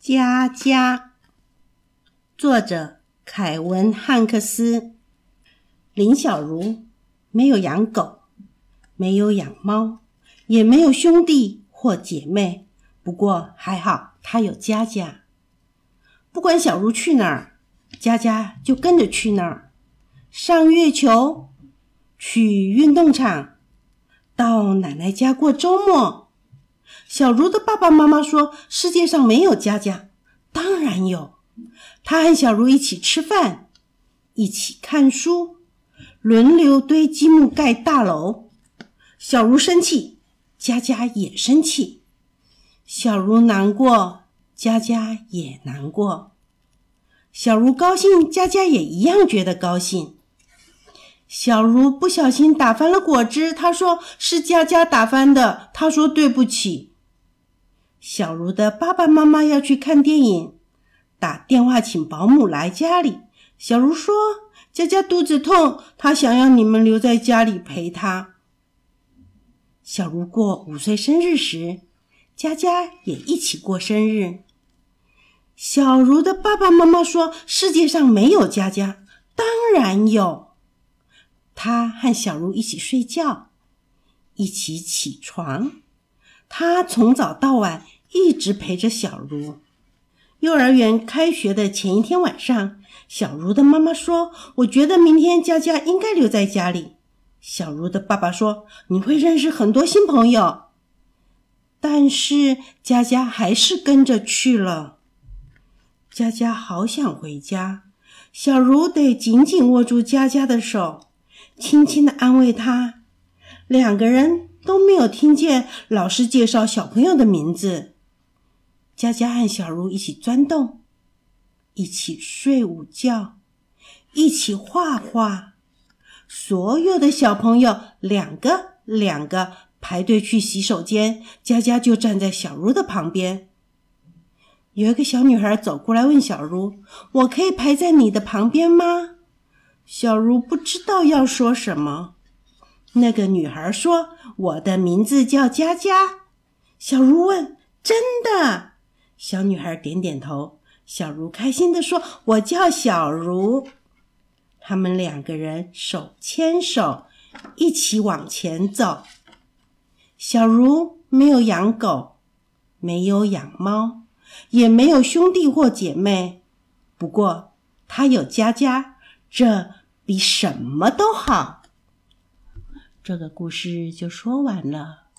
佳佳，作者凯文·汉克斯。林小如没有养狗，没有养猫，也没有兄弟或姐妹。不过还好，她有佳佳。不管小如去哪儿，佳佳就跟着去那儿。上月球，去运动场，到奶奶家过周末。小茹的爸爸妈妈说：“世界上没有佳佳，当然有。”他和小茹一起吃饭，一起看书，轮流堆积木盖大楼。小茹生气，佳佳也生气；小茹难过，佳佳也难过；小茹高兴，佳佳也一样觉得高兴。小茹不小心打翻了果汁，她说：“是佳佳打翻的。”她说：“对不起。”小茹的爸爸妈妈要去看电影，打电话请保姆来家里。小茹说：“佳佳肚子痛，她想要你们留在家里陪她。”小茹过五岁生日时，佳佳也一起过生日。小茹的爸爸妈妈说：“世界上没有佳佳，当然有。”他和小茹一起睡觉，一起起床。他从早到晚一直陪着小茹。幼儿园开学的前一天晚上，小茹的妈妈说：“我觉得明天佳佳应该留在家里。”小茹的爸爸说：“你会认识很多新朋友。”但是佳佳还是跟着去了。佳佳好想回家，小茹得紧紧握住佳佳的手，轻轻的安慰她。两个人。都没有听见老师介绍小朋友的名字。佳佳和小茹一起钻洞，一起睡午觉，一起画画。所有的小朋友两个两个排队去洗手间，佳佳就站在小茹的旁边。有一个小女孩走过来问小茹：“我可以排在你的旁边吗？”小茹不知道要说什么。那个女孩说：“我的名字叫佳佳。”小茹问：“真的？”小女孩点点头。小茹开心地说：“我叫小茹。”他们两个人手牵手，一起往前走。小茹没有养狗，没有养猫，也没有兄弟或姐妹。不过，她有佳佳，这比什么都好。这个故事就说完了。